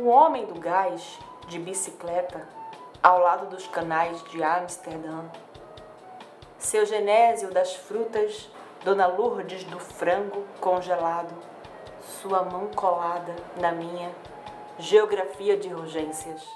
O homem do gás, de bicicleta, ao lado dos canais de Amsterdã. Seu Genésio das frutas, Dona Lourdes do frango congelado, sua mão colada na minha geografia de urgências.